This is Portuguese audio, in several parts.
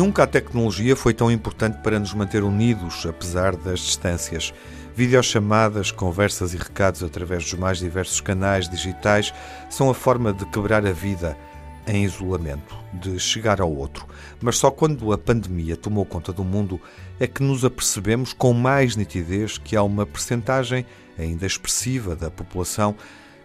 Nunca a tecnologia foi tão importante para nos manter unidos, apesar das distâncias. Videochamadas, conversas e recados através dos mais diversos canais digitais são a forma de quebrar a vida em isolamento, de chegar ao outro. Mas só quando a pandemia tomou conta do mundo é que nos apercebemos com mais nitidez que há uma percentagem ainda expressiva da população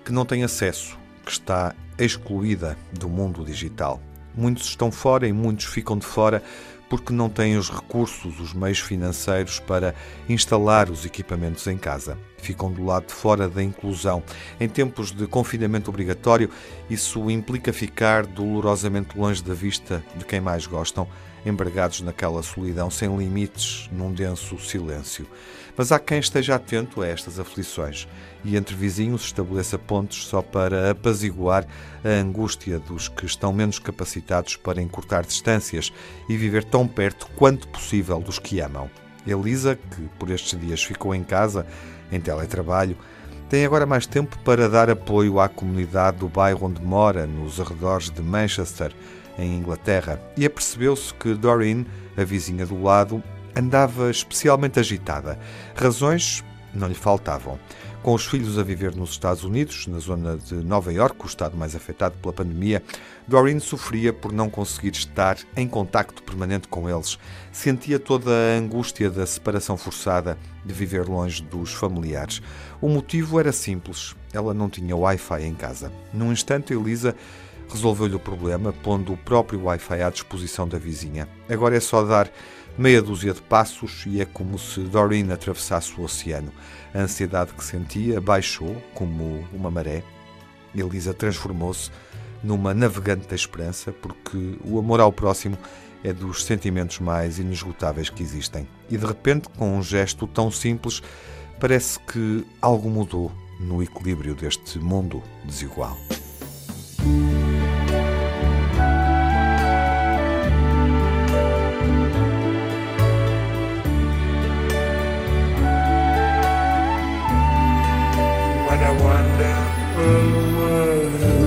que não tem acesso que está excluída do mundo digital. Muitos estão fora e muitos ficam de fora porque não têm os recursos, os meios financeiros para instalar os equipamentos em casa. Ficam do lado de fora da inclusão. Em tempos de confinamento obrigatório, isso implica ficar dolorosamente longe da vista de quem mais gostam, embargados naquela solidão sem limites, num denso silêncio. Mas há quem esteja atento a estas aflições e entre vizinhos estabeleça pontos só para apaziguar a angústia dos que estão menos capacitados para encurtar distâncias e viver tão perto quanto possível dos que amam. Elisa, que por estes dias ficou em casa, em teletrabalho, tem agora mais tempo para dar apoio à comunidade do bairro onde mora, nos arredores de Manchester, em Inglaterra, e apercebeu-se que Doreen, a vizinha do lado, andava especialmente agitada. Razões não lhe faltavam. Com os filhos a viver nos Estados Unidos, na zona de Nova York, o estado mais afetado pela pandemia, Doreen sofria por não conseguir estar em contacto permanente com eles. Sentia toda a angústia da separação forçada de viver longe dos familiares. O motivo era simples: ela não tinha Wi-Fi em casa. Num instante, Elisa resolveu-lhe o problema, pondo o próprio Wi-Fi à disposição da vizinha. Agora é só dar meia dúzia de passos e é como se Doreen atravessasse o oceano. A ansiedade que sentia baixou como uma maré. Elisa transformou-se numa navegante da esperança, porque o amor ao próximo é dos sentimentos mais inesgotáveis que existem. E de repente, com um gesto tão simples, parece que algo mudou no equilíbrio deste mundo desigual. a word.